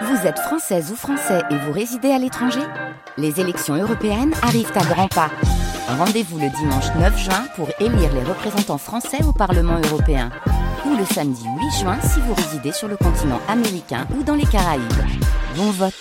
Vous êtes française ou français et vous résidez à l'étranger Les élections européennes arrivent à grands pas. Rendez-vous le dimanche 9 juin pour élire les représentants français au Parlement européen. Ou le samedi 8 juin si vous résidez sur le continent américain ou dans les Caraïbes. Bon vote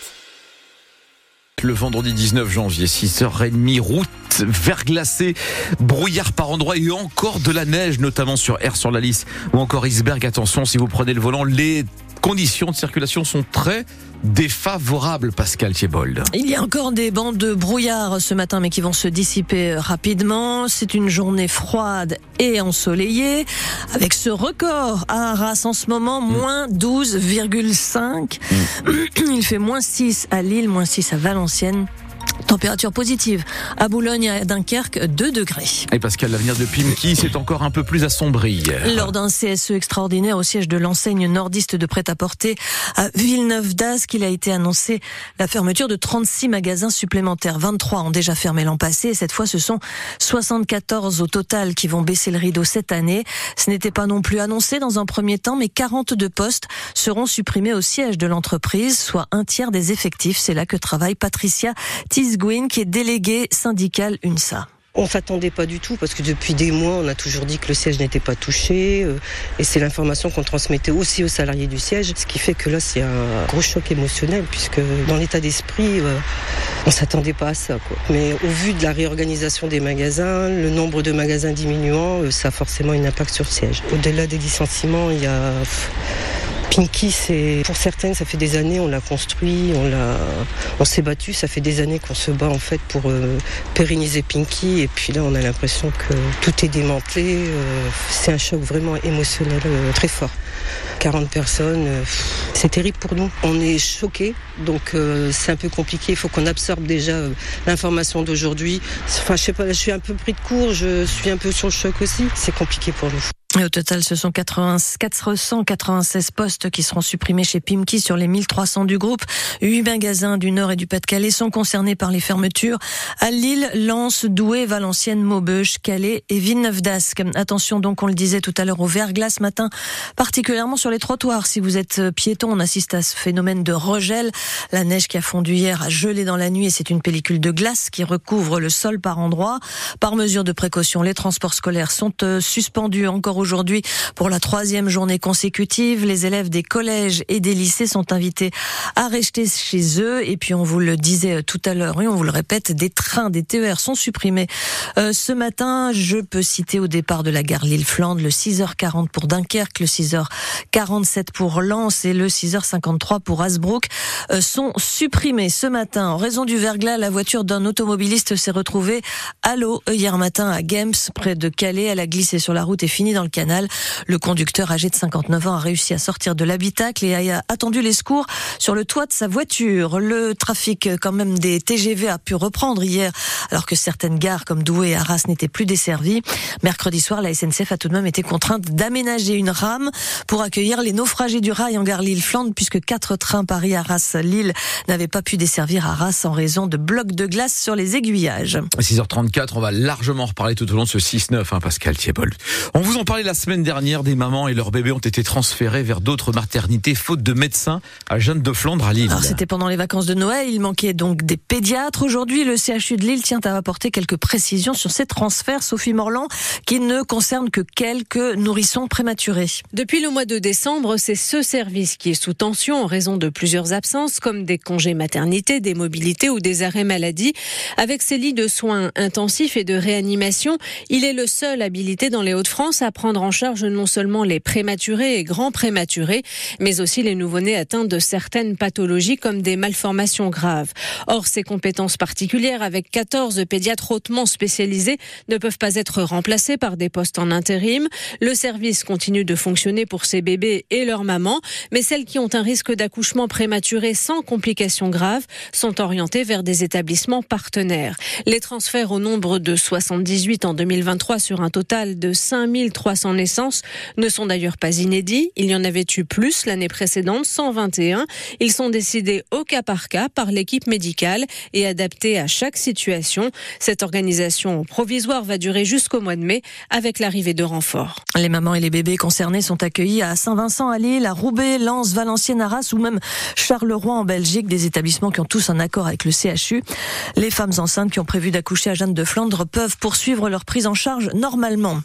le vendredi 19 janvier, 6h30, route verglacée, brouillard par endroits et encore de la neige, notamment sur Air sur la Lys ou encore Iceberg. Attention, si vous prenez le volant, les conditions de circulation sont très défavorables, Pascal Thiebold. Il y a encore des bandes de brouillard ce matin, mais qui vont se dissiper rapidement. C'est une journée froide et ensoleillée, avec ce record à Arras en ce moment, mm. moins 12,5. Mm. Il fait moins 6 à Lille, moins 6 à Valenciennes. Température positive. À Boulogne et à Dunkerque, 2 degrés. Et Pascal, l'avenir de Pimki s'est encore un peu plus assombri Lors d'un CSE extraordinaire au siège de l'enseigne nordiste de prêt-à-porter à Villeneuve d'Ascq, il a été annoncé la fermeture de 36 magasins supplémentaires. 23 ont déjà fermé l'an passé et cette fois ce sont 74 au total qui vont baisser le rideau cette année. Ce n'était pas non plus annoncé dans un premier temps, mais 42 postes seront supprimés au siège de l'entreprise, soit un tiers des effectifs. C'est là que travaille Patricia Qui est déléguée syndicale UNSA. On s'attendait pas du tout parce que depuis des mois, on a toujours dit que le siège n'était pas touché euh, et c'est l'information qu'on transmettait aussi aux salariés du siège, ce qui fait que là c'est un gros choc émotionnel puisque dans l'état d'esprit, euh, on s'attendait pas à ça. Mais au vu de la réorganisation des magasins, le nombre de magasins diminuant, euh, ça a forcément un impact sur le siège. Au-delà des licenciements, il y a Pinky, c'est pour certaines, ça fait des années, on l'a construit, on l'a, on s'est battu. Ça fait des années qu'on se bat en fait pour euh, pérenniser Pinky. Et puis là, on a l'impression que tout est démantelé. Euh, c'est un choc vraiment émotionnel euh, très fort. 40 personnes, c'est terrible pour nous. On est choqués, donc c'est un peu compliqué. Il faut qu'on absorbe déjà l'information d'aujourd'hui. Enfin, je sais pas, je suis un peu pris de court, je suis un peu sur le choc aussi. C'est compliqué pour nous. Et au total, ce sont 80, 496 postes qui seront supprimés chez Pimki sur les 1300 du groupe. Huit magasins du Nord et du Pas-de-Calais sont concernés par les fermetures à Lille, Lens, Douai, Valenciennes, Maubeuge, Calais et Villeneuve d'Ascq. Attention donc, on le disait tout à l'heure, au verglas ce matin, particulièrement sur les trottoirs. Si vous êtes piéton, on assiste à ce phénomène de regel. La neige qui a fondu hier a gelé dans la nuit et c'est une pellicule de glace qui recouvre le sol par endroits. Par mesure de précaution, les transports scolaires sont euh, suspendus encore aujourd'hui pour la troisième journée consécutive. Les élèves des collèges et des lycées sont invités à rester chez eux. Et puis on vous le disait tout à l'heure, oui, on vous le répète, des trains, des TER sont supprimés. Euh, ce matin, je peux citer au départ de la gare Lille-Flandre le 6h40 pour Dunkerque, le 6h47 pour Lens et le 6h53 pour Hasbrook euh, sont supprimés ce matin. En raison du verglas, la voiture d'un automobiliste s'est retrouvée à l'eau hier matin à Gems, près de Calais. Elle a glissé sur la route et fini dans le canal. Le conducteur âgé de 59 ans a réussi à sortir de l'habitacle et a attendu les secours sur le toit de sa voiture. Le trafic quand même des TGV a pu reprendre hier alors que certaines gares comme Douai et Arras n'étaient plus desservies. Mercredi soir, la SNCF a tout de même été contrainte d'aménager une rame pour accueillir les naufragés du rail en gare Lille-Flandre puisque quatre trains Paris-Arras-Lille n'avaient pas pu desservir Arras en raison de blocs de glace sur les aiguillages. 6h34, on va largement reparler tout au long de ce 6-9, hein, Pascal Thiebold. On vous en la semaine dernière, des mamans et leurs bébés ont été transférés vers d'autres maternités faute de médecins à Jeanne de Flandre à Lille. C'était pendant les vacances de Noël, il manquait donc des pédiatres. Aujourd'hui, le CHU de Lille tient à apporter quelques précisions sur ces transferts, Sophie Morland, qui ne concernent que quelques nourrissons prématurés. Depuis le mois de décembre, c'est ce service qui est sous tension en raison de plusieurs absences, comme des congés maternité, des mobilités ou des arrêts maladie. Avec ses lits de soins intensifs et de réanimation, il est le seul habilité dans les Hauts-de-France à prendre en charge non seulement les prématurés et grands prématurés, mais aussi les nouveau-nés atteints de certaines pathologies comme des malformations graves. Or, ces compétences particulières, avec 14 pédiatres hautement spécialisés, ne peuvent pas être remplacées par des postes en intérim. Le service continue de fonctionner pour ces bébés et leurs mamans, mais celles qui ont un risque d'accouchement prématuré sans complications graves sont orientées vers des établissements partenaires. Les transferts au nombre de 78 en 2023 sur un total de 5300 300 naissances ne sont d'ailleurs pas inédits. Il y en avait eu plus l'année précédente, 121. Ils sont décidés au cas par cas par l'équipe médicale et adaptés à chaque situation. Cette organisation provisoire va durer jusqu'au mois de mai avec l'arrivée de renforts. Les mamans et les bébés concernés sont accueillis à Saint-Vincent, à Lille, à Roubaix, Lens, Valenciennes, Arras ou même Charleroi en Belgique, des établissements qui ont tous un accord avec le CHU. Les femmes enceintes qui ont prévu d'accoucher à Jeanne de Flandre peuvent poursuivre leur prise en charge normalement.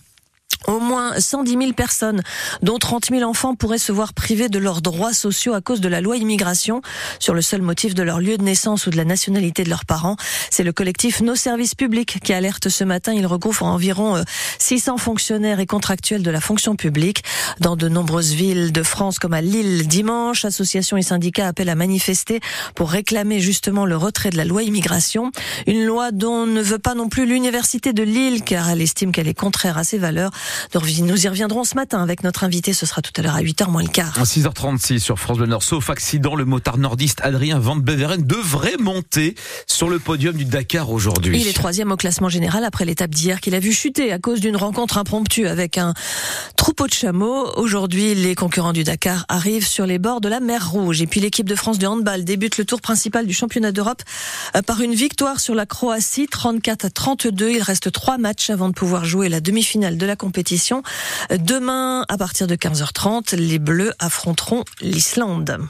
Au moins 110 000 personnes, dont 30 000 enfants, pourraient se voir privés de leurs droits sociaux à cause de la loi immigration, sur le seul motif de leur lieu de naissance ou de la nationalité de leurs parents. C'est le collectif Nos Services Publics qui alerte ce matin. Il regroupe environ 600 euh, fonctionnaires et contractuels de la fonction publique dans de nombreuses villes de France, comme à Lille dimanche. Associations et syndicats appellent à manifester pour réclamer justement le retrait de la loi immigration. Une loi dont ne veut pas non plus l'université de Lille, car elle estime qu'elle est contraire à ses valeurs. Nous y reviendrons ce matin avec notre invité. Ce sera tout à l'heure à 8h moins le quart. À 6h36 sur France Bleu Nord. Sauf accident, le motard nordiste Adrien Van Beveren devrait monter sur le podium du Dakar aujourd'hui. Il est troisième au classement général après l'étape d'hier qu'il a vu chuter à cause d'une rencontre impromptue avec un troupeau de chameaux. Aujourd'hui, les concurrents du Dakar arrivent sur les bords de la mer Rouge. Et puis l'équipe de France de handball débute le tour principal du championnat d'Europe euh, par une victoire sur la Croatie, 34 à 32. Il reste trois matchs avant de pouvoir jouer la demi-finale de la Demain, à partir de 15h30, les Bleus affronteront l'Islande.